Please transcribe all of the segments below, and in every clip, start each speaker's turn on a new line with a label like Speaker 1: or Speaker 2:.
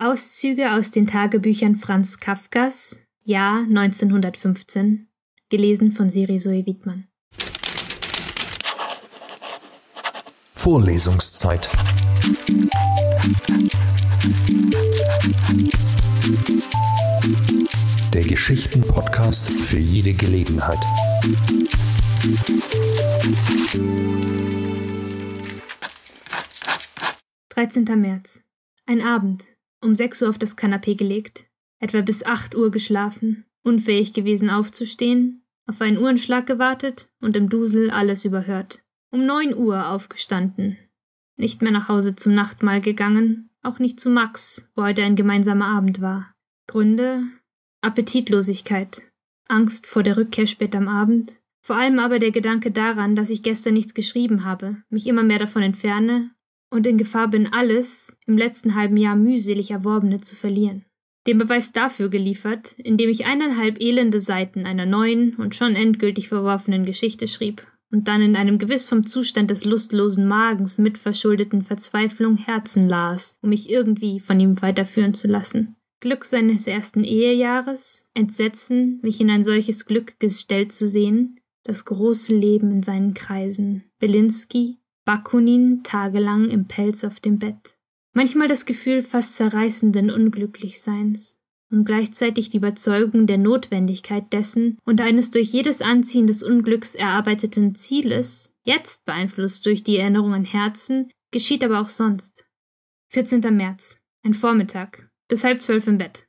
Speaker 1: Auszüge aus den Tagebüchern Franz Kafkas, Jahr 1915, gelesen von Siri Zoe Wiedmann.
Speaker 2: Vorlesungszeit. Der Geschichten-Podcast für jede Gelegenheit.
Speaker 1: Dreizehnter März. Ein Abend. Um sechs Uhr auf das Kanapee gelegt. Etwa bis acht Uhr geschlafen. Unfähig gewesen aufzustehen. Auf einen Uhrenschlag gewartet und im Dusel alles überhört. Um neun Uhr aufgestanden. Nicht mehr nach Hause zum Nachtmahl gegangen. Auch nicht zu Max, wo heute ein gemeinsamer Abend war. Gründe? Appetitlosigkeit. Angst vor der Rückkehr spät am Abend. Vor allem aber der Gedanke daran, dass ich gestern nichts geschrieben habe, mich immer mehr davon entferne und in Gefahr bin, alles im letzten halben Jahr mühselig Erworbene zu verlieren. Den Beweis dafür geliefert, indem ich eineinhalb elende Seiten einer neuen und schon endgültig verworfenen Geschichte schrieb und dann in einem gewiss vom Zustand des lustlosen Magens mitverschuldeten Verzweiflung Herzen las, um mich irgendwie von ihm weiterführen zu lassen. Glück seines ersten Ehejahres, Entsetzen, mich in ein solches Glück gestellt zu sehen, das große Leben in seinen Kreisen, Belinsky, Bakunin tagelang im Pelz auf dem Bett. Manchmal das Gefühl fast zerreißenden Unglücklichseins und gleichzeitig die Überzeugung der Notwendigkeit dessen und eines durch jedes Anziehen des Unglücks erarbeiteten Zieles, jetzt beeinflusst durch die Erinnerung an Herzen, geschieht aber auch sonst. 14. März. Ein Vormittag. Bis halb zwölf im Bett.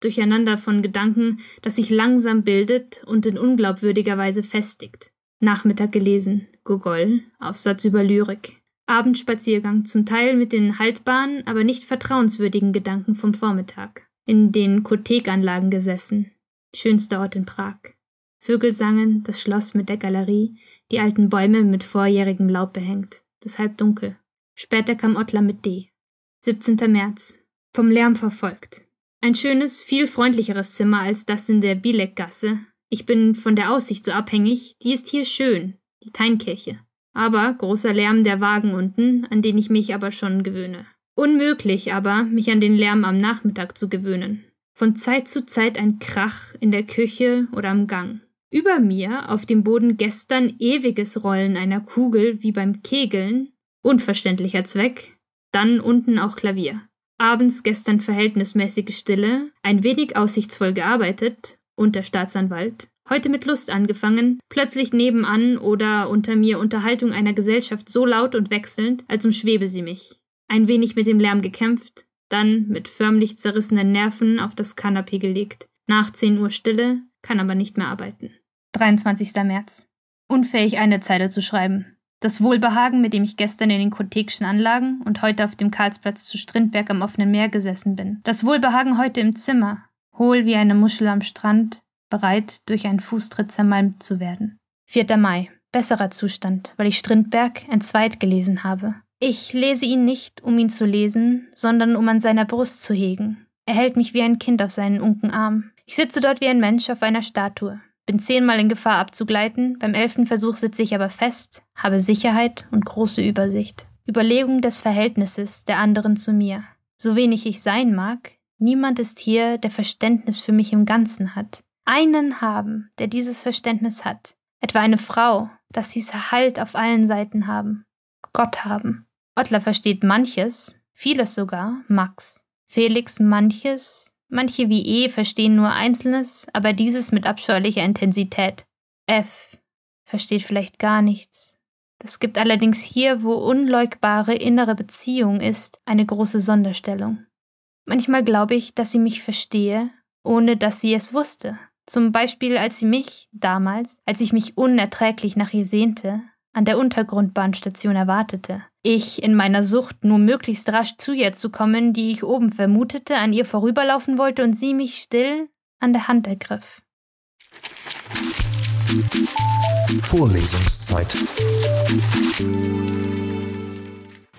Speaker 1: Durcheinander von Gedanken, das sich langsam bildet und in unglaubwürdiger Weise festigt. Nachmittag gelesen, Gogol, Aufsatz über Lyrik. Abendspaziergang, zum Teil mit den haltbaren, aber nicht vertrauenswürdigen Gedanken vom Vormittag. In den Kothekanlagen gesessen. Schönster Ort in Prag. Vögel sangen, das Schloss mit der Galerie, die alten Bäume mit vorjährigem Laub behängt, das Halbdunkel. Später kam Ottler mit D. 17. März. Vom Lärm verfolgt. Ein schönes, viel freundlicheres Zimmer als das in der Bilekgasse, ich bin von der Aussicht so abhängig, die ist hier schön, die Teinkirche. Aber großer Lärm der Wagen unten, an den ich mich aber schon gewöhne. Unmöglich aber, mich an den Lärm am Nachmittag zu gewöhnen. Von Zeit zu Zeit ein Krach in der Küche oder am Gang. Über mir auf dem Boden gestern ewiges Rollen einer Kugel wie beim Kegeln, unverständlicher Zweck, dann unten auch Klavier. Abends gestern verhältnismäßige Stille, ein wenig aussichtsvoll gearbeitet und der Staatsanwalt, heute mit Lust angefangen, plötzlich nebenan oder unter mir Unterhaltung einer Gesellschaft so laut und wechselnd, als umschwebe sie mich. Ein wenig mit dem Lärm gekämpft, dann mit förmlich zerrissenen Nerven auf das Kanapee gelegt. Nach zehn Uhr Stille, kann aber nicht mehr arbeiten. 23. März. Unfähig eine Zeile zu schreiben. Das Wohlbehagen, mit dem ich gestern in den Kothekschen Anlagen und heute auf dem Karlsplatz zu Strindberg am offenen Meer gesessen bin. Das Wohlbehagen heute im Zimmer, hohl wie eine Muschel am Strand, bereit, durch einen Fußtritt zermalmt zu werden. 4. Mai. Besserer Zustand, weil ich Strindberg entzweit gelesen habe. Ich lese ihn nicht, um ihn zu lesen, sondern um an seiner Brust zu hegen. Er hält mich wie ein Kind auf seinen unken Arm. Ich sitze dort wie ein Mensch auf einer Statue, bin zehnmal in Gefahr abzugleiten, beim elften Versuch sitze ich aber fest, habe Sicherheit und große Übersicht. Überlegung des Verhältnisses der anderen zu mir. So wenig ich sein mag, Niemand ist hier, der Verständnis für mich im Ganzen hat. Einen haben, der dieses Verständnis hat. Etwa eine Frau, dass sie's Halt auf allen Seiten haben. Gott haben. Ottler versteht manches, vieles sogar, Max. Felix manches, manche wie E verstehen nur Einzelnes, aber dieses mit abscheulicher Intensität. F versteht vielleicht gar nichts. Das gibt allerdings hier, wo unleugbare innere Beziehung ist, eine große Sonderstellung. Manchmal glaube ich, dass sie mich verstehe, ohne dass sie es wusste. Zum Beispiel, als sie mich damals, als ich mich unerträglich nach ihr sehnte, an der Untergrundbahnstation erwartete. Ich in meiner Sucht, nur möglichst rasch zu ihr zu kommen, die ich oben vermutete, an ihr vorüberlaufen wollte und sie mich still an der Hand ergriff.
Speaker 2: Vorlesungszeit.